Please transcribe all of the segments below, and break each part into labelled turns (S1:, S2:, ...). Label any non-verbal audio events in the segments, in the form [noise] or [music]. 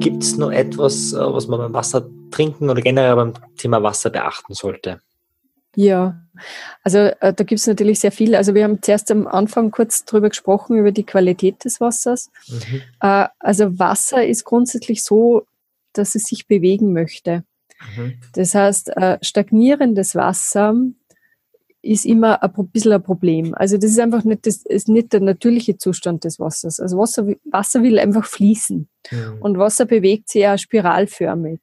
S1: Gibt es noch etwas, äh, was man beim Wasser trinken oder generell beim Thema Wasser beachten sollte?
S2: Ja, also äh, da gibt es natürlich sehr viel. Also wir haben zuerst am Anfang kurz darüber gesprochen, über die Qualität des Wassers. Mhm. Äh, also Wasser ist grundsätzlich so, dass es sich bewegen möchte. Mhm. Das heißt, äh, stagnierendes Wasser ist immer ein bisschen ein Problem. Also das ist einfach nicht, das ist nicht der natürliche Zustand des Wassers. Also Wasser, Wasser will einfach fließen. Mhm. Und Wasser bewegt sich ja spiralförmig.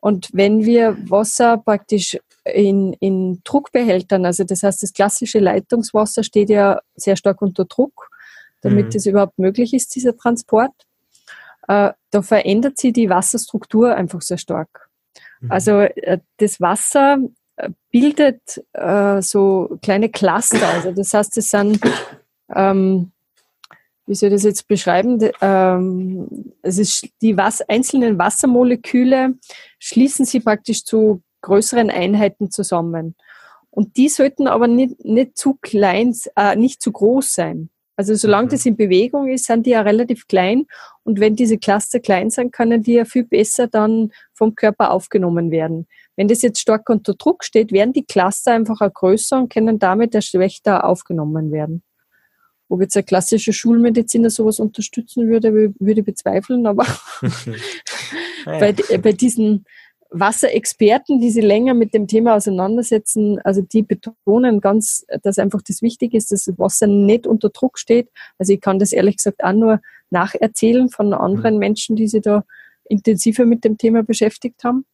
S2: Und wenn wir Wasser praktisch in, in Druckbehältern, also das heißt, das klassische Leitungswasser steht ja sehr stark unter Druck, damit mhm. es überhaupt möglich ist, dieser Transport. Äh, da verändert sich die Wasserstruktur einfach sehr stark. Mhm. Also äh, das Wasser bildet äh, so kleine Cluster. Also das heißt, es sind ähm, wie soll ich das jetzt beschreiben? Ähm, es ist die was einzelnen Wassermoleküle schließen sie praktisch zu größeren Einheiten zusammen. Und die sollten aber nicht, nicht zu klein, äh, nicht zu groß sein. Also solange mhm. das in Bewegung ist, sind die ja relativ klein. Und wenn diese Cluster klein sind, können die ja viel besser dann vom Körper aufgenommen werden. Wenn das jetzt stark unter Druck steht, werden die Cluster einfach auch größer und können damit schlechter aufgenommen werden. Ob jetzt ein klassischer Schulmediziner sowas unterstützen würde, würde ich bezweifeln, aber [laughs] bei, bei diesen Wasserexperten, die sich länger mit dem Thema auseinandersetzen, also die betonen ganz, dass einfach das wichtig ist, dass das Wasser nicht unter Druck steht. Also ich kann das ehrlich gesagt auch nur nacherzählen von anderen mhm. Menschen, die sich da intensiver mit dem Thema beschäftigt haben.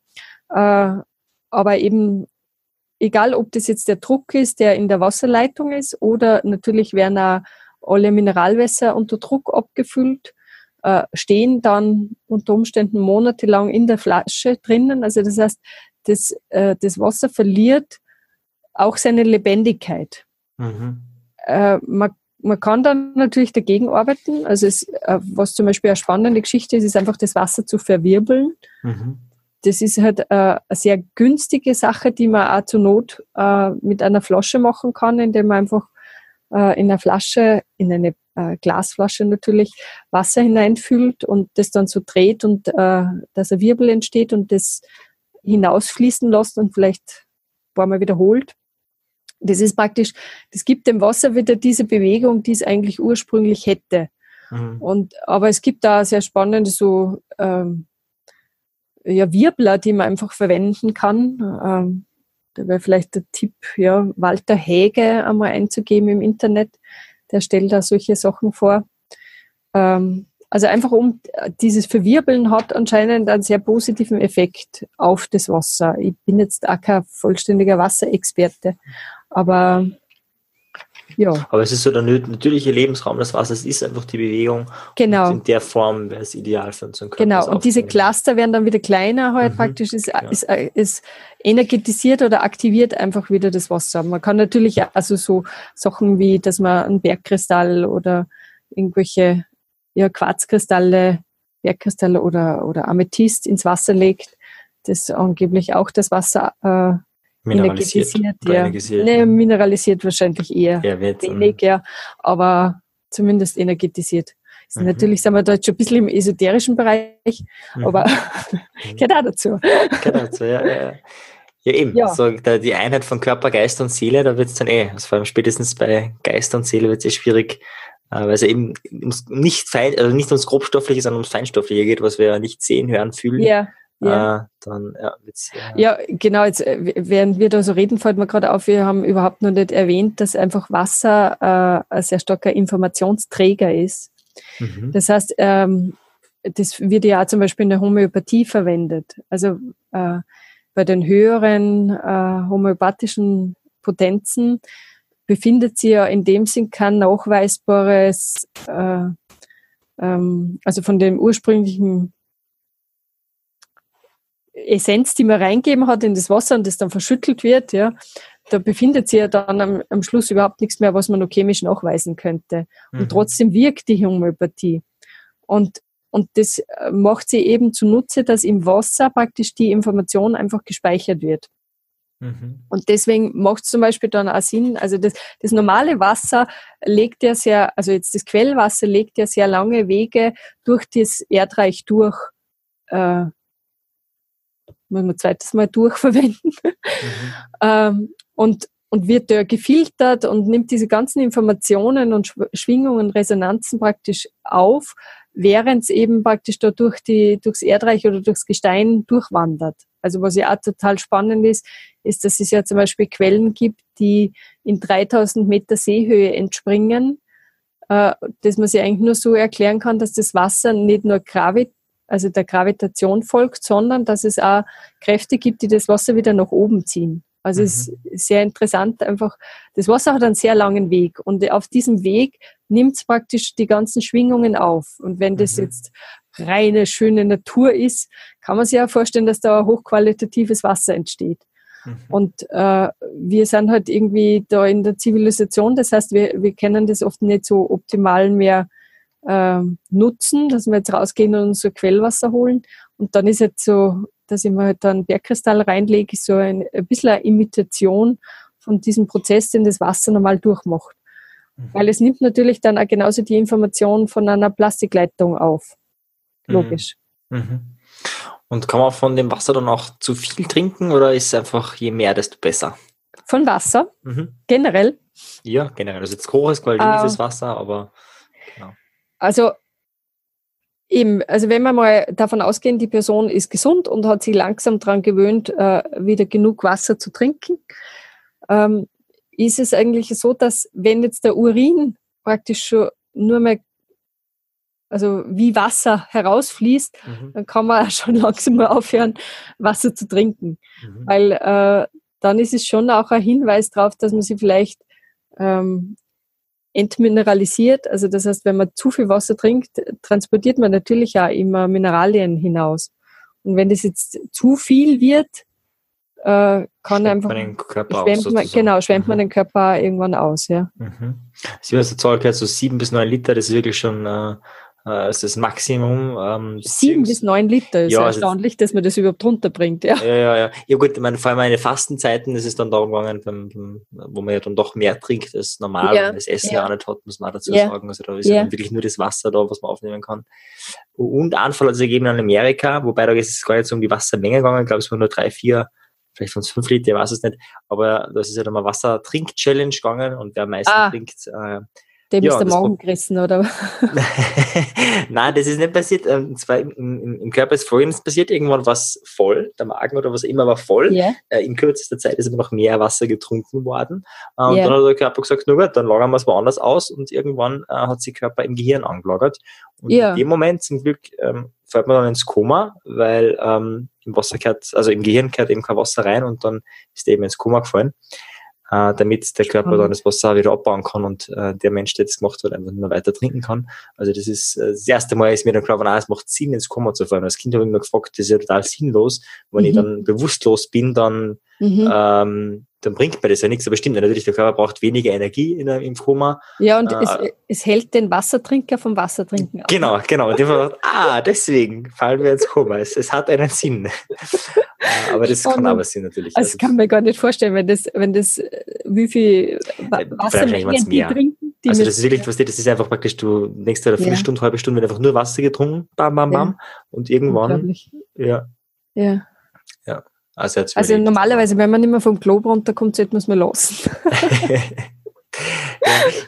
S2: Aber eben egal, ob das jetzt der Druck ist, der in der Wasserleitung ist, oder natürlich werden auch alle Mineralwässer unter Druck abgefüllt, äh, stehen dann unter Umständen monatelang in der Flasche drinnen. Also das heißt, das, äh, das Wasser verliert auch seine Lebendigkeit. Mhm. Äh, man, man kann dann natürlich dagegen arbeiten. Also es, äh, was zum Beispiel eine spannende Geschichte ist, ist einfach das Wasser zu verwirbeln. Mhm. Das ist halt äh, eine sehr günstige Sache, die man auch zur Not äh, mit einer Flasche machen kann, indem man einfach äh, in eine Flasche, in eine äh, Glasflasche natürlich, Wasser hineinfüllt und das dann so dreht und äh, dass ein Wirbel entsteht und das hinausfließen lässt und vielleicht ein paar Mal wiederholt. Das ist praktisch, das gibt dem Wasser wieder diese Bewegung, die es eigentlich ursprünglich hätte. Mhm. Und, aber es gibt da sehr spannende so ähm, ja, Wirbler, die man einfach verwenden kann. Ähm, da wäre vielleicht der Tipp, ja, Walter Häge einmal einzugeben im Internet. Der stellt da solche Sachen vor. Ähm, also einfach um dieses Verwirbeln hat anscheinend einen sehr positiven Effekt auf das Wasser. Ich bin jetzt auch kein vollständiger Wasserexperte, aber ja.
S1: Aber es ist so der natürliche Lebensraum des Wassers, ist einfach die Bewegung.
S2: Genau.
S1: In der Form wäre es ideal für unseren
S2: Körper. Genau, und diese Cluster werden dann wieder kleiner halt mhm. praktisch, ist, ja. ist, ist energetisiert oder aktiviert einfach wieder das Wasser. Man kann natürlich also so Sachen wie, dass man einen Bergkristall oder irgendwelche ja, Quarzkristalle, Bergkristalle oder, oder Amethyst ins Wasser legt, das angeblich auch das Wasser äh,
S1: Mineralisiert.
S2: Energetisiert, ja. Nee, mineralisiert wahrscheinlich eher, eher wenig, ja. Aber zumindest energetisiert. Mhm. Natürlich sind wir da jetzt schon ein bisschen im esoterischen Bereich, mhm. aber [laughs] [laughs] gehört auch dazu.
S1: Gehört dazu, ja. ja. Ja, eben. Ja. So, da die Einheit von Körper, Geist und Seele, da wird es dann eh, also vor allem spätestens bei Geist und Seele wird es eh schwierig, weil es eben nicht fein, also nicht ums Grobstoffliche, sondern ums Feinstoffliche geht, was wir nicht sehen, hören, fühlen.
S2: Ja.
S1: Ja. Äh, dann, ja,
S2: ja, genau, jetzt, äh, während wir da so reden, fällt mir gerade auf, wir haben überhaupt noch nicht erwähnt, dass einfach Wasser äh, ein sehr starker Informationsträger ist. Mhm. Das heißt, ähm, das wird ja auch zum Beispiel in der Homöopathie verwendet. Also äh, bei den höheren äh, homöopathischen Potenzen befindet sich ja in dem Sinn kein nachweisbares, äh, ähm, also von dem ursprünglichen Essenz, die man reingeben hat in das Wasser und das dann verschüttelt wird, ja, da befindet sich ja dann am, am Schluss überhaupt nichts mehr, was man noch chemisch nachweisen könnte. Und mhm. trotzdem wirkt die Homöopathie. Und, und das äh, macht sie eben zunutze, dass im Wasser praktisch die Information einfach gespeichert wird. Mhm. Und deswegen macht es zum Beispiel dann auch Sinn, also das, das normale Wasser legt ja sehr, also jetzt das Quellwasser legt ja sehr lange Wege durch das Erdreich durch, äh, muss man zweites Mal durchverwenden. Mhm. ähm, und, und wird da gefiltert und nimmt diese ganzen Informationen und Schwingungen, Resonanzen praktisch auf, während es eben praktisch da durch die, durchs Erdreich oder durchs Gestein durchwandert. Also was ja auch total spannend ist, ist, dass es ja zum Beispiel Quellen gibt, die in 3000 Meter Seehöhe entspringen, äh, dass man sich eigentlich nur so erklären kann, dass das Wasser nicht nur Gravit also der Gravitation folgt, sondern dass es auch Kräfte gibt, die das Wasser wieder nach oben ziehen. Also mhm. es ist sehr interessant einfach. Das Wasser hat einen sehr langen Weg und auf diesem Weg nimmt es praktisch die ganzen Schwingungen auf. Und wenn das mhm. jetzt reine, schöne Natur ist, kann man sich ja vorstellen, dass da hochqualitatives Wasser entsteht. Mhm. Und äh, wir sind halt irgendwie da in der Zivilisation, das heißt, wir, wir können das oft nicht so optimal mehr äh, nutzen, dass wir jetzt rausgehen und unser Quellwasser holen. Und dann ist jetzt so, dass ich mir halt dann Bergkristall reinlege, so ein, ein bisschen eine Imitation von diesem Prozess, den das Wasser normal durchmacht. Mhm. Weil es nimmt natürlich dann auch genauso die Information von einer Plastikleitung auf. Mhm. Logisch. Mhm.
S1: Und kann man von dem Wasser dann auch zu viel trinken oder ist es einfach je mehr, desto besser?
S2: Von Wasser? Mhm. Generell?
S1: Ja, generell. Also jetzt hohes, qualitatives uh, Wasser, aber genau.
S2: Also Eben, also wenn wir mal davon ausgehen, die Person ist gesund und hat sich langsam daran gewöhnt, äh, wieder genug Wasser zu trinken, ähm, ist es eigentlich so, dass wenn jetzt der Urin praktisch schon nur mehr also wie Wasser herausfließt, mhm. dann kann man auch [laughs] schon langsam mal aufhören, Wasser zu trinken. Mhm. Weil äh, dann ist es schon auch ein Hinweis darauf, dass man sich vielleicht ähm, entmineralisiert. Also das heißt, wenn man zu viel Wasser trinkt, transportiert man natürlich auch immer Mineralien hinaus. Und wenn das jetzt zu viel wird, äh, kann schwemmt einfach man den Körper schwemmt aus, man, genau schwemmt mhm. man den Körper irgendwann aus, ja. Mhm.
S1: Sie haben so so sieben bis neun Liter, das ist wirklich schon äh, äh, ist das Maximum.
S2: Ähm, Sieben bis neun Liter ist ja, also erstaunlich, dass man das überhaupt runterbringt. Ja,
S1: ja, ja. Ja, ja gut, ich meine, vor allem meine Fastenzeiten ist es dann darum gegangen, beim, beim, wo man ja dann doch mehr trinkt als normal, ja. das Essen ja. auch nicht hat, muss man dazu ja. sagen. Also da ist ja. wirklich nur das Wasser da, was man aufnehmen kann. Und Anfall hat es ergeben in Amerika, wobei da ist es gar nicht so um die Wassermenge gegangen, ich glaube, es waren nur drei, vier vielleicht von fünf Liter, ich weiß es nicht, aber das ist ja dann mal Wasser-Trink-Challenge gegangen und wer am meisten ah. trinkt, äh,
S2: dem ja, ist der Magen gerissen, oder? [laughs]
S1: Nein, das ist nicht passiert. Und ähm, zwar im, im, im Körper ist folgendes passiert. Irgendwann war es voll, der Magen oder was immer war voll. Yeah. Äh, in kürzester Zeit ist aber noch mehr Wasser getrunken worden. Äh, und yeah. dann hat der Körper gesagt, na gut, dann lagern wir es woanders aus. Und irgendwann äh, hat sich Körper im Gehirn angelagert. Und yeah. in dem Moment zum Glück ähm, fällt man dann ins Koma, weil ähm, im Wasser gehört, also im Gehirn gehört eben kein Wasser rein und dann ist er eben ins Koma gefallen äh, damit der Körper dann das Wasser wieder abbauen kann und äh, der Mensch, der das gemacht hat, einfach nur weiter trinken kann. Also das ist äh, das erste Mal ist mir dann klar, es macht Sinn, ins Koma zu fallen. Als Kind habe ich mir gefragt, das ist ja total sinnlos. Wenn mhm. ich dann bewusstlos bin, dann mhm. ähm, dann bringt mir das ja nichts. Aber stimmt natürlich, der Körper braucht weniger Energie in, im Koma.
S2: Ja, und äh, es, es, hält den Wassertrinker vom Wassertrinken
S1: ab. Genau, genau. Und ich ah, deswegen fallen wir ins Koma. Es, es hat einen Sinn. [laughs] Äh, aber das kann aber Sinn natürlich.
S2: Also, das kann man gar nicht vorstellen, wenn das, wenn das, äh, wie viel Wassermengen
S1: die trinken. Die also das ist wirklich, was das ist einfach praktisch, du dir eine Viertelstunde, ja. halbe Stunde wird einfach nur Wasser getrunken, bam, bam, bam. Ja. Und irgendwann, ja.
S2: Ja.
S1: Ja.
S2: Also, also normalerweise, wenn man nicht mehr vom Klo runterkommt, sollte man es mal lassen. [laughs]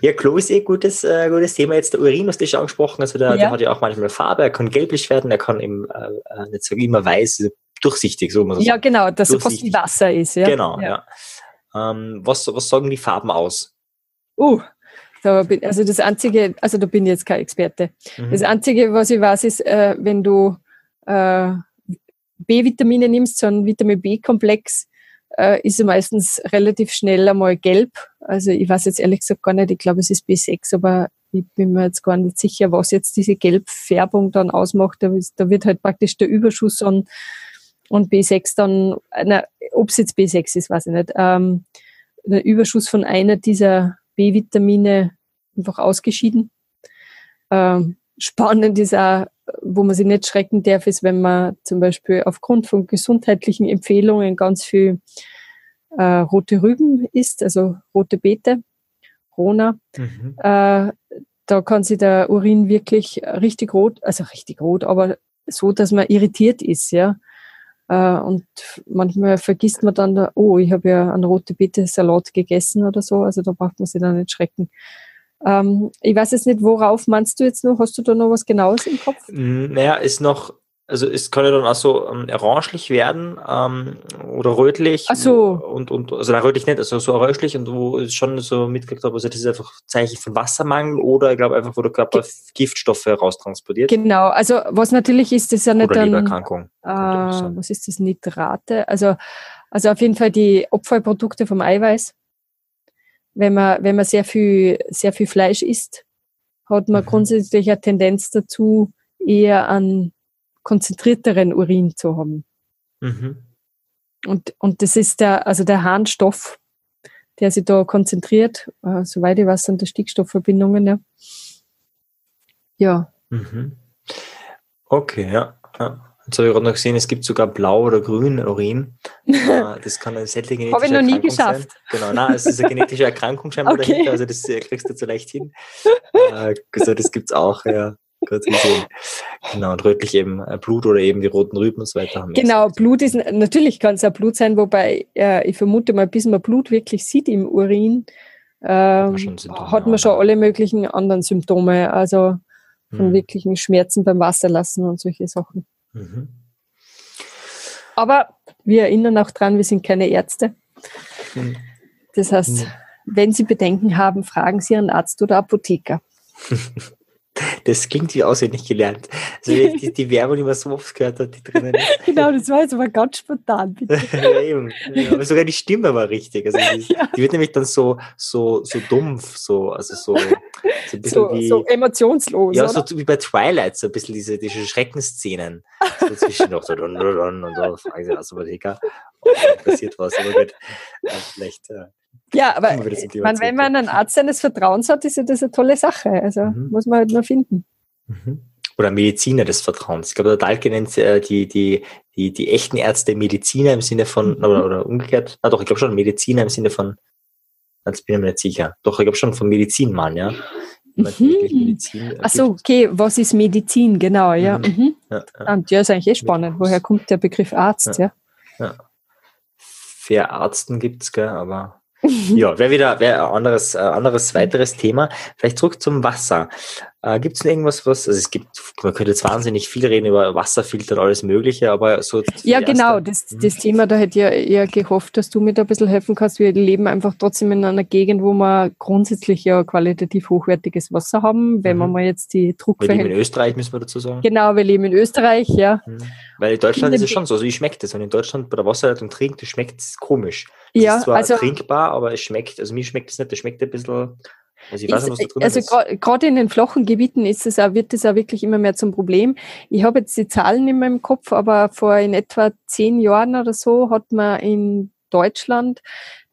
S1: ja, Klo ist eh gutes, äh, gutes Thema. Jetzt der Urin, was du schon angesprochen hast, also der, ja. der, hat ja auch manchmal Farbe, er kann gelblich werden, er kann eben äh, äh nicht so immer weiß, durchsichtig, so muss man
S2: Ja, genau, dass es fast wie Wasser ist. Ja.
S1: Genau, ja. ja. Ähm, was, was sagen die Farben aus?
S2: Uh, da bin, also das Einzige, also da bin ich jetzt kein Experte. Mhm. Das Einzige, was ich weiß, ist, äh, wenn du äh, B-Vitamine nimmst, so ein Vitamin B-Komplex, äh, ist er meistens relativ schnell einmal gelb. Also ich weiß jetzt ehrlich gesagt gar nicht, ich glaube es ist B6, aber ich bin mir jetzt gar nicht sicher, was jetzt diese Gelbfärbung dann ausmacht. Da, da wird halt praktisch der Überschuss an und B6 dann, na, ob es jetzt B6 ist, weiß ich nicht, ähm, der Überschuss von einer dieser B-Vitamine einfach ausgeschieden. Ähm, spannend ist auch, wo man sich nicht schrecken darf, ist, wenn man zum Beispiel aufgrund von gesundheitlichen Empfehlungen ganz viel äh, rote Rüben isst, also rote Beete, Rona, mhm. äh, da kann sich der Urin wirklich richtig rot, also richtig rot, aber so, dass man irritiert ist, ja. Äh, und manchmal vergisst man dann, oh, ich habe ja einen rote Beete Salat gegessen oder so, also da braucht man sich dann nicht schrecken. Ähm, ich weiß jetzt nicht, worauf meinst du jetzt noch? Hast du da noch was Genaues im Kopf?
S1: Naja, ist noch also es kann ja dann auch so ähm, orangelich werden ähm, oder rötlich.
S2: Ach so.
S1: Und, und, also nein, rötlich nicht, also so orangelich und wo ich schon so mitgekriegt habe, also das ist einfach Zeichen von Wassermangel oder ich glaube einfach, wo der Körper Ge Giftstoffe raustransportiert.
S2: Genau, also was natürlich ist, das ja nicht
S1: oder Lebererkrankung.
S2: Äh, was ist das, Nitrate? Also, also auf jeden Fall die Abfallprodukte vom Eiweiß. Wenn man, wenn man sehr viel, sehr viel Fleisch isst, hat man mhm. grundsätzlich eine Tendenz dazu, eher an konzentrierteren Urin zu haben. Mhm. Und, und das ist der, also der Harnstoff, der sich da konzentriert, äh, soweit ich weiß, sind das Stickstoffverbindungen, ja. Ja.
S1: Mhm. Okay, ja. ja. Jetzt habe ich gerade noch gesehen, es gibt sogar blau oder grün Urin. [laughs] Äh, das kann eine seltene genetische
S2: Habe ich noch nie geschafft. Sein.
S1: Genau, nein, es ist eine genetische Erkrankung scheinbar okay. dahinter, also das äh, kriegst du zu leicht hin. Also das gibt es auch, ja kurz gesehen. Genau, und rötlich eben Blut oder eben die roten Rüben und so weiter.
S2: Haben genau, Blut ist, natürlich kann es auch Blut sein, wobei äh, ich vermute mal, bis man Blut wirklich sieht im Urin, äh, hat man schon alle möglichen anderen Symptome, also von hm. wirklichen Schmerzen beim Wasserlassen und solche Sachen. Mhm. Aber wir erinnern auch dran, wir sind keine Ärzte. Hm. Das heißt, hm. wenn Sie Bedenken haben, fragen Sie Ihren Arzt oder Apotheker. [laughs]
S1: Das klingt wie auswendig gelernt. Also die, die, Werbung, die man so oft gehört hat, die drinnen ist. [laughs]
S2: Genau, das war jetzt aber ganz spontan. [laughs]
S1: ja, eben. Ja, aber sogar die Stimme war richtig. Also die, [laughs] ja. die, wird nämlich dann so, so, so dumpf, so, also so, so
S2: ein bisschen so, wie. So emotionslos.
S1: Ja, oder? so wie bei Twilight, so ein bisschen diese, diese Schreckensszenen. So zwischen noch so und so, fragen sie also, passiert was, aber gut. Vielleicht. Äh,
S2: ja, aber man, wenn man einen Arzt seines Vertrauens hat, ist ja das eine tolle Sache. Also mhm. muss man halt nur finden.
S1: Mhm. Oder Mediziner des Vertrauens. Ich glaube, der Dahlke nennt äh, die, die, die, die echten Ärzte Mediziner im Sinne von, mhm. oder, oder umgekehrt. Ah, doch, ich glaube schon Mediziner im Sinne von, jetzt bin ich mir nicht sicher. Doch, ich glaube schon von Medizinmann, ja.
S2: Mhm. Medizin Achso, okay, was ist Medizin? Genau, ja. Mhm. Mhm. Ja, ja. ja, ist eigentlich eh spannend. Woher kommt der Begriff Arzt, ja? ja. ja.
S1: Verarzten gibt es, aber [laughs] ja, wäre wieder wär ein anderes, äh, anderes weiteres Thema. Vielleicht zurück zum Wasser. Äh, gibt es irgendwas, was, also es gibt, man könnte jetzt wahnsinnig viel reden über Wasserfilter und alles Mögliche, aber so.
S2: Ja, genau, das, mhm. das Thema, da hätte ich ja eher gehofft, dass du mir da ein bisschen helfen kannst. Wir leben einfach trotzdem in einer Gegend, wo wir grundsätzlich ja qualitativ hochwertiges Wasser haben, wenn mhm. man mal jetzt die Druckverhältnisse.
S1: Wir leben in Österreich, müssen wir dazu sagen.
S2: Genau, wir leben in Österreich, ja. Mhm.
S1: Weil in Deutschland in ist es schon so, also ich schmeckt es, wenn in Deutschland bei der Wasserleitung trinkt, das schmeckt komisch.
S2: Das ja, ist
S1: zwar also, trinkbar, aber es schmeckt, also mir schmeckt es nicht, das schmeckt ein bisschen.
S2: Also, ich weiß nicht, was da drin also ist. gerade in den flachen Gebieten ist es auch, wird es auch wirklich immer mehr zum Problem. Ich habe jetzt die Zahlen in meinem Kopf, aber vor in etwa zehn Jahren oder so hat man in Deutschland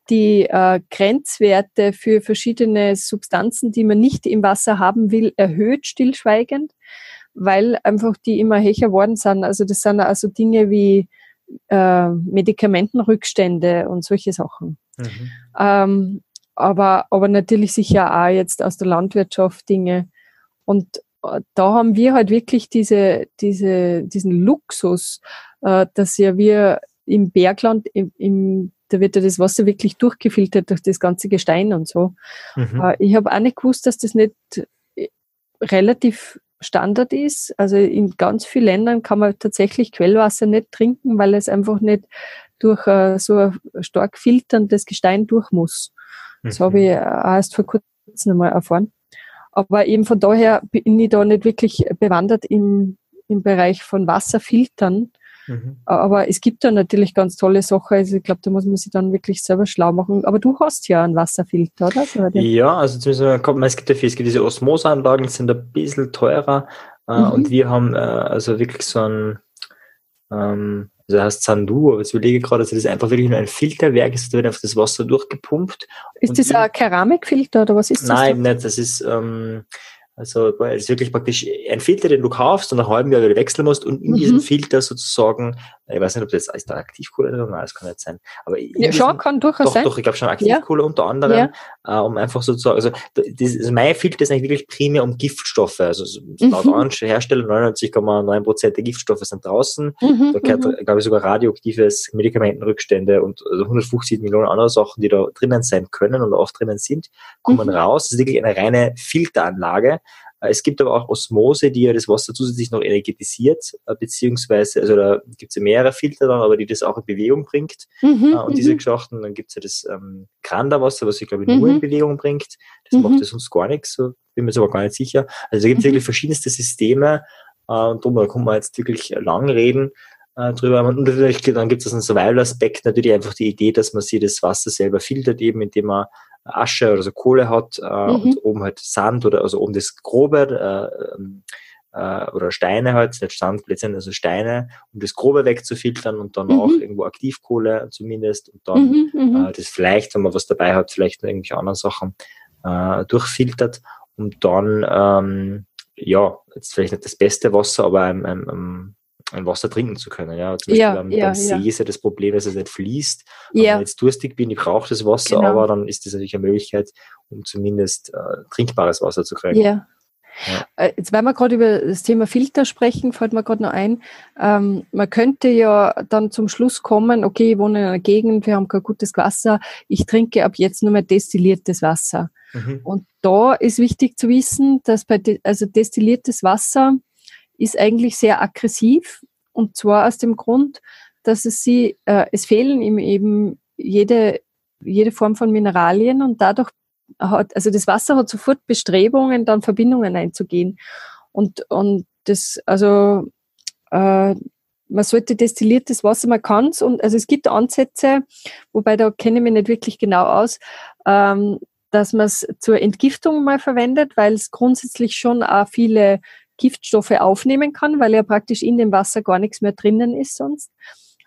S2: die äh, Grenzwerte für verschiedene Substanzen, die man nicht im Wasser haben will, erhöht, stillschweigend, weil einfach die immer höher worden sind. Also das sind also Dinge wie äh, Medikamentenrückstände und solche Sachen. Mhm. Ähm, aber, aber natürlich sicher auch jetzt aus der Landwirtschaft Dinge. Und äh, da haben wir halt wirklich diese, diese, diesen Luxus, äh, dass ja wir im Bergland, im, im, da wird ja das Wasser wirklich durchgefiltert durch das ganze Gestein und so. Mhm. Äh, ich habe auch nicht gewusst, dass das nicht relativ Standard ist. Also in ganz vielen Ländern kann man tatsächlich Quellwasser nicht trinken, weil es einfach nicht durch uh, so ein stark filterndes Gestein durch muss. Das mhm. habe ich erst vor kurzem einmal erfahren. Aber eben von daher bin ich da nicht wirklich bewandert im, im Bereich von Wasserfiltern. Mhm. Aber es gibt da natürlich ganz tolle Sachen. Also ich glaube, da muss man sich dann wirklich selber schlau machen. Aber du hast ja einen Wasserfilter, oder?
S1: Ja, also zumindest es gibt ja viel, es gibt diese Osmoseanlagen, die sind ein bisschen teurer. Äh, mhm. Und wir haben äh, also wirklich so ein, ähm, also heißt Sandu, aber ich überlege gerade, dass das einfach wirklich nur ein Filterwerk ist, da wird einfach das Wasser durchgepumpt.
S2: Ist das ein Keramikfilter oder was ist das?
S1: Nein, nicht, das ist, ähm, also es ist wirklich praktisch ein Filter, den du kaufst und nach einem halben Jahr wieder wechseln musst und in mhm. diesem Filter sozusagen Ich weiß nicht, ob das ist da Aktivkohle drin, nein, das kann nicht sein. Aber
S2: ja, schon, kann durchaus
S1: doch,
S2: sein.
S1: Doch, ich glaube schon Aktivkohle ja. unter anderem, ja. äh, um einfach sozusagen, also, das, also mein Filter ist eigentlich wirklich primär um Giftstoffe. Also mhm. laut Orange Hersteller 99,9% der Giftstoffe sind draußen. Mhm, da gehört, mhm. glaube ich, sogar radioaktives Medikamentenrückstände und also 150 Millionen andere Sachen, die da drinnen sein können und oft drinnen sind, kommen mhm. raus. Das ist wirklich eine reine Filteranlage. Äh, es gibt aber auch Osmose, die ja das Wasser zusätzlich noch energetisiert, äh, beziehungsweise, also da gibt es ja mehrere Filter dann, aber die das auch in Bewegung bringt. Mhm, äh, und diese mhm. Geschichten, dann gibt es ja das ähm, Granderwasser, was ich glaube nur in mhm. Bewegung bringt. Das macht ja sonst gar nichts, so bin mir jetzt aber gar nicht sicher. Also da gibt es wirklich verschiedenste Systeme und darum da kann man jetzt wirklich lang reden drüber. Und natürlich, dann gibt es einen Survival-Aspekt, natürlich einfach die Idee, dass man sich das Wasser selber filtert, eben indem man Asche oder so Kohle hat äh, mhm. und oben halt Sand oder also oben das Grobe äh, ähm, äh, oder Steine halt, nicht Sand, letztendlich also Steine, um das Grobe wegzufiltern und dann mhm. auch irgendwo Aktivkohle zumindest und dann mhm, mhm, äh, das vielleicht, wenn man was dabei hat, vielleicht noch irgendwelche anderen Sachen äh, durchfiltert und dann ähm, ja, jetzt vielleicht nicht das beste Wasser, aber ein, ein, ein ein Wasser trinken zu können. Ja, zum Beispiel ja, am, ja, See ja. ist ja das Problem, dass es nicht fließt. Ja. Wenn ich jetzt durstig bin, ich brauche das Wasser, genau. aber dann ist das natürlich eine Möglichkeit, um zumindest äh, trinkbares Wasser zu kriegen.
S2: Ja. Ja. Äh, jetzt, weil wir gerade über das Thema Filter sprechen, fällt mir gerade noch ein, ähm, man könnte ja dann zum Schluss kommen, okay, ich wohne in einer Gegend, wir haben kein gutes Wasser, ich trinke ab jetzt nur mehr destilliertes Wasser. Mhm. Und da ist wichtig zu wissen, dass bei, de also destilliertes Wasser ist eigentlich sehr aggressiv. Und zwar aus dem Grund, dass es sie, äh, es fehlen ihm eben jede, jede Form von Mineralien. Und dadurch hat, also das Wasser hat sofort Bestrebungen, dann Verbindungen einzugehen. Und, und das, also äh, man sollte destilliertes Wasser, man kann es, und also es gibt Ansätze, wobei da kenne ich mich nicht wirklich genau aus, ähm, dass man es zur Entgiftung mal verwendet, weil es grundsätzlich schon auch viele Giftstoffe aufnehmen kann, weil ja praktisch in dem Wasser gar nichts mehr drinnen ist sonst.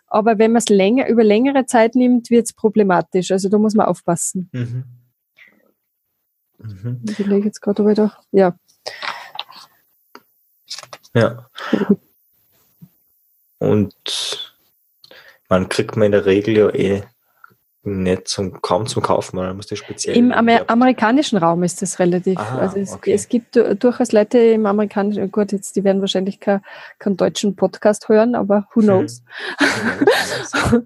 S2: Aber wenn man es länger, über längere Zeit nimmt, wird es problematisch. Also da muss man aufpassen. Mhm. Mhm. Ich lege jetzt gerade wieder. Ja.
S1: Ja. Und man kriegt man in der Regel ja eh nicht zum, kaum zum Kaufen, man muss das speziell.
S2: Im Amer amerikanischen Raum ist das relativ. Aha, also es, okay. es, gibt durchaus Leute im amerikanischen, gut, jetzt die werden wahrscheinlich keinen kein deutschen Podcast hören, aber who knows. [laughs]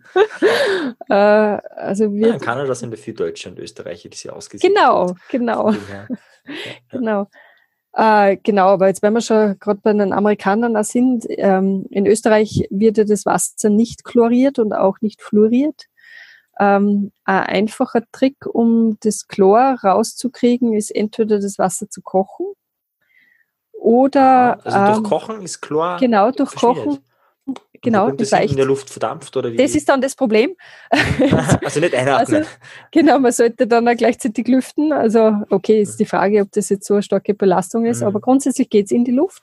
S1: äh, also wir, in Kanada sind ja viele Deutsche und Österreicher, die sie ausgesiedelt
S2: Genau, genau. [laughs] Ja. genau. Äh, genau, aber jetzt, wenn wir schon gerade bei den Amerikanern sind, ähm, in Österreich wird ja das Wasser nicht chloriert und auch nicht fluoriert. Ähm, ein einfacher Trick, um das Chlor rauszukriegen, ist entweder das Wasser zu kochen oder.
S1: Also durch ähm, Kochen ist Chlor.
S2: Genau, durch Kochen. Genau,
S1: das ist in der Luft verdampft oder wie?
S2: Das ist dann das Problem. [laughs]
S1: also nicht einatmen. Also,
S2: genau, man sollte dann auch gleichzeitig lüften. Also okay, ist die Frage, ob das jetzt so eine starke Belastung ist, mhm. aber grundsätzlich geht es in die Luft.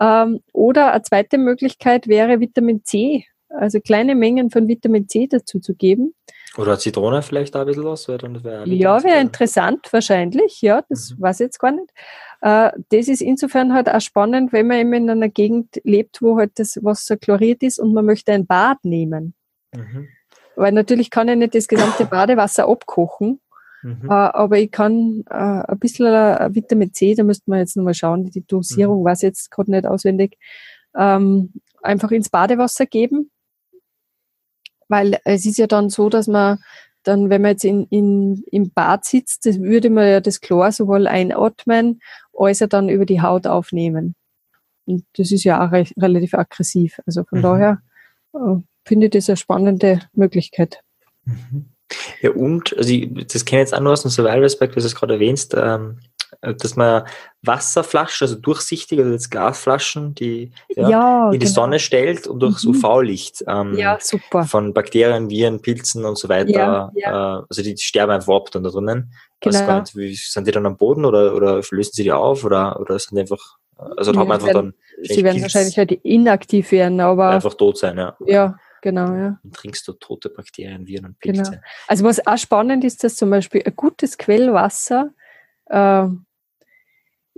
S2: Ähm, oder eine zweite Möglichkeit wäre Vitamin C also kleine Mengen von Vitamin C dazu zu geben.
S1: Oder Zitrone vielleicht da ein bisschen was? Wär
S2: wär ja, wäre interessant wahrscheinlich. Ja, das mhm. weiß ich jetzt gar nicht. Äh, das ist insofern halt auch spannend, wenn man eben in einer Gegend lebt, wo halt das Wasser chloriert ist und man möchte ein Bad nehmen. Mhm. Weil natürlich kann ich nicht das gesamte Badewasser abkochen, mhm. äh, aber ich kann äh, ein bisschen Vitamin C, da müsste man jetzt nochmal schauen, die Dosierung mhm. weiß ich jetzt gerade nicht auswendig, ähm, einfach ins Badewasser geben weil es ist ja dann so, dass man dann, wenn man jetzt in, in, im Bad sitzt, das würde man ja das Chlor sowohl einatmen, als auch dann über die Haut aufnehmen. Und das ist ja auch re relativ aggressiv. Also von mhm. daher äh, finde ich das eine spannende Möglichkeit.
S1: Mhm. Ja, und, also ich, das kenne ich jetzt auch nur aus dem Survival Aspekt, was du es gerade erwähnst, ähm, äh, dass man Wasserflaschen, also durchsichtig, also jetzt Glasflaschen, die ja, ja, in die genau. Sonne stellt und durch mhm. UV-Licht ähm, ja, von Bakterien, Viren, Pilzen und so weiter, äh, also die sterben einfach ab dann da drinnen. Genau. Nicht, wie, sind die dann am Boden oder, oder lösen sie die auf oder, oder sind die einfach, also haben einfach dann.
S2: Sie werden Pilz, wahrscheinlich halt inaktiv werden, aber.
S1: Einfach tot sein, ja.
S2: Ja, genau, ja.
S1: Dann trinkst du tote Bakterien, Viren und Pilze. Genau.
S2: Also was auch spannend ist, dass zum Beispiel ein gutes Quellwasser äh,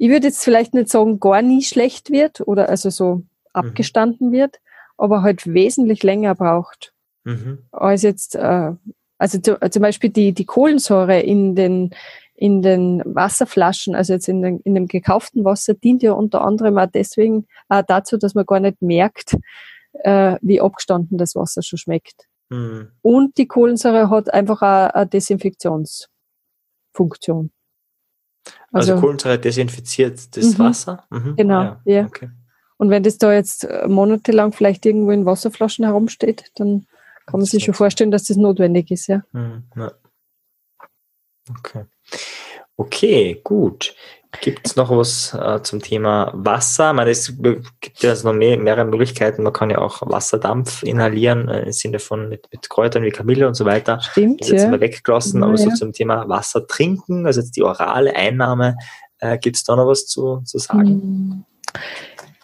S2: ich würde jetzt vielleicht nicht sagen, gar nie schlecht wird oder also so mhm. abgestanden mhm. wird, aber halt wesentlich länger braucht. Mhm. Als jetzt, äh, also zu, zum Beispiel die, die Kohlensäure in den, in den Wasserflaschen, also jetzt in, den, in dem gekauften Wasser, dient ja unter anderem auch deswegen auch dazu, dass man gar nicht merkt, äh, wie abgestanden das Wasser schon schmeckt. Mhm. Und die Kohlensäure hat einfach auch eine Desinfektionsfunktion.
S1: Also, also Kohlensäure desinfiziert das mhm. Wasser?
S2: Mhm. Genau, ah, ja. ja. Okay. Und wenn das da jetzt äh, monatelang vielleicht irgendwo in Wasserflaschen herumsteht, dann kann man sich schon vorstellen, dass das notwendig ist, ja. Mhm, ja.
S1: Okay. Okay, gut. Gibt es noch was äh, zum Thema Wasser? Ich meine, es gibt ja noch mehr, mehrere Möglichkeiten. Man kann ja auch Wasserdampf inhalieren äh, im Sinne von mit, mit Kräutern wie Kamille und so weiter.
S2: Stimmt,
S1: jetzt ja. Jetzt weggelassen, ja, aber so zum Thema Wasser trinken, also jetzt die orale Einnahme, äh, gibt es da noch was zu, zu sagen? Hm.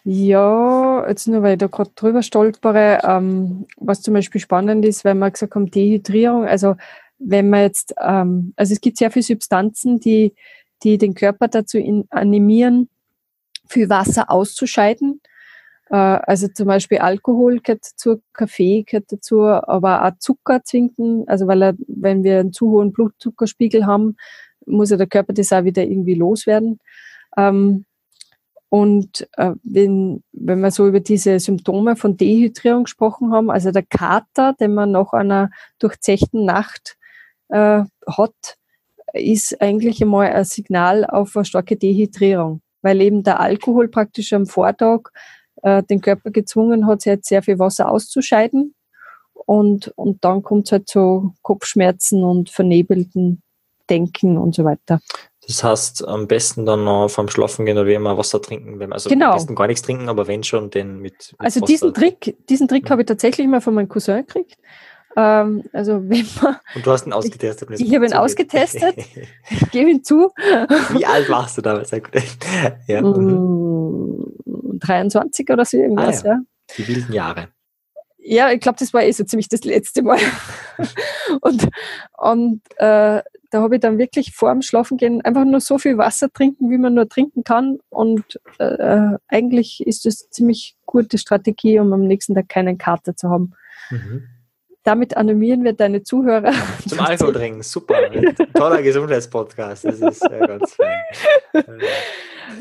S2: Ja, jetzt nur weil ich da gerade drüber stolpere, ähm, was zum Beispiel spannend ist, weil man gesagt haben, Dehydrierung, also wenn man jetzt, ähm, also es gibt sehr viele Substanzen, die, die den Körper dazu animieren, viel Wasser auszuscheiden. Äh, also zum Beispiel Alkohol gehört dazu, Kaffee gehört dazu, aber auch Zucker zwinken. Also weil er, wenn wir einen zu hohen Blutzuckerspiegel haben, muss ja der Körper das auch wieder irgendwie loswerden. Ähm, und äh, wenn, wenn wir so über diese Symptome von Dehydrierung gesprochen haben, also der Kater, den man nach einer durchzechten Nacht äh, hat, ist eigentlich einmal ein Signal auf eine starke Dehydrierung, weil eben der Alkohol praktisch am Vortag äh, den Körper gezwungen hat, jetzt sehr viel Wasser auszuscheiden. Und, und dann kommt es halt zu Kopfschmerzen und vernebelten Denken und so weiter.
S1: Das heißt, am besten dann noch vorm Schlafen gehen oder wie immer Wasser trinken, wenn also
S2: genau.
S1: am besten gar nichts trinken, aber wenn schon, den mit, mit
S2: Also Wasser diesen Trick, diesen Trick mhm. habe ich tatsächlich mal von meinem Cousin gekriegt. Ähm, also wenn man,
S1: Und du hast ihn ausgetestet?
S2: Ich, ich habe ihn ausgetestet, [laughs] ich gebe ihn zu.
S1: Wie alt warst du damals? [laughs]
S2: ja. 23 mm, oder so irgendwas, ah, ja. ja.
S1: Die wilden Jahre.
S2: Ja, ich glaube, das war eh so ziemlich das letzte Mal. [laughs] und und äh, da habe ich dann wirklich vor dem Schlafengehen einfach nur so viel Wasser trinken, wie man nur trinken kann. Und äh, eigentlich ist das ziemlich gute Strategie, um am nächsten Tag keinen Kater zu haben. Mhm. Damit animieren wir deine Zuhörer. [laughs]
S1: Zum Alkohol trinken, super. Toller Gesundheitspodcast, das ist äh, ganz fein.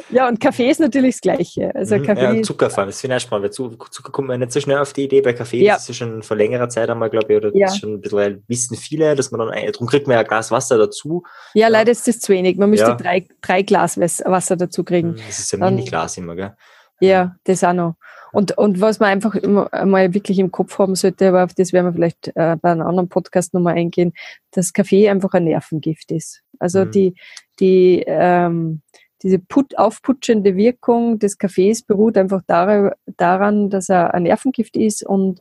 S2: Ja, und Kaffee ist natürlich das Gleiche. Also
S1: mhm, Kaffee ja, Zucker vor allem, das finde ich spannend, weil Zucker kommt man nicht so schnell auf die Idee. Bei Kaffee ja. ist es schon vor längerer Zeit einmal, glaube ich, oder ja. das schon ein bisschen wissen viele, dass man dann, darum kriegt man ja ein Glas Wasser dazu.
S2: Ja, leider ist das zu wenig. Man müsste ja. drei, drei Glas Wasser dazu kriegen. Mhm,
S1: das ist ja Mini-Glas immer, gell?
S2: Ja, das auch noch. Und, und was man einfach immer mal wirklich im Kopf haben sollte, aber auf das werden wir vielleicht äh, bei einem anderen Podcast nochmal eingehen, dass Kaffee einfach ein Nervengift ist. Also mhm. die, die, ähm, diese put aufputschende Wirkung des Kaffees beruht einfach daran, dass er ein Nervengift ist und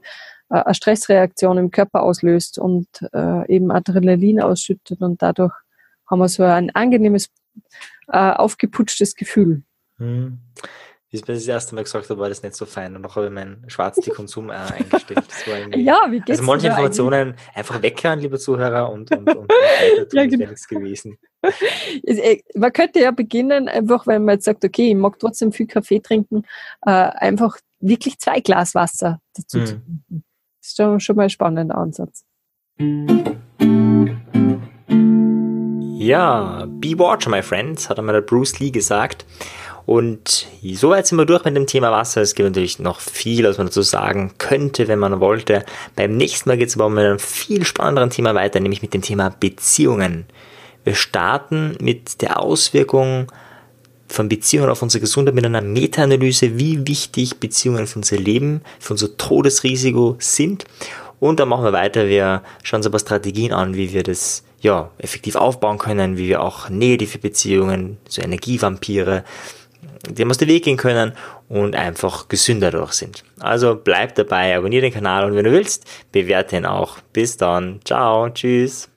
S2: äh, eine Stressreaktion im Körper auslöst und äh, eben Adrenalin ausschüttet und dadurch haben wir so ein angenehmes, äh, aufgeputschtes Gefühl.
S1: Mhm. Wie ich das erste Mal gesagt habe, war das nicht so fein. Und noch habe ich meinen Schwarztee-Konsum äh, eingestellt.
S2: ja, wie geht's
S1: Also manche Informationen eigentlich? einfach weghören, liebe Zuhörer, und, und, und, [laughs] und ja, genau. nichts gewesen. [laughs]
S2: Äh, man könnte ja beginnen, einfach, wenn man jetzt sagt, okay, ich mag trotzdem viel Kaffee trinken, äh, einfach wirklich zwei Glas Wasser dazu hm. zu trinken. Das ist schon, schon mal ein spannender Ansatz.
S1: Ja, be watch, my friends, hat einmal der Bruce Lee gesagt. Und soweit sind wir durch mit dem Thema Wasser. Es gibt natürlich noch viel, was man dazu sagen könnte, wenn man wollte. Beim nächsten Mal geht es aber mit einem viel spannenderen Thema weiter, nämlich mit dem Thema Beziehungen. Wir starten mit der Auswirkung von Beziehungen auf unsere Gesundheit mit einer Meta-Analyse, wie wichtig Beziehungen für unser Leben, für unser Todesrisiko sind. Und dann machen wir weiter. Wir schauen uns aber Strategien an, wie wir das ja, effektiv aufbauen können, wie wir auch negative Beziehungen, so Energievampire, dem aus dem Weg gehen können und einfach gesünder durch sind. Also bleib dabei, abonniere den Kanal und wenn du willst, bewerte ihn auch. Bis dann. Ciao. Tschüss.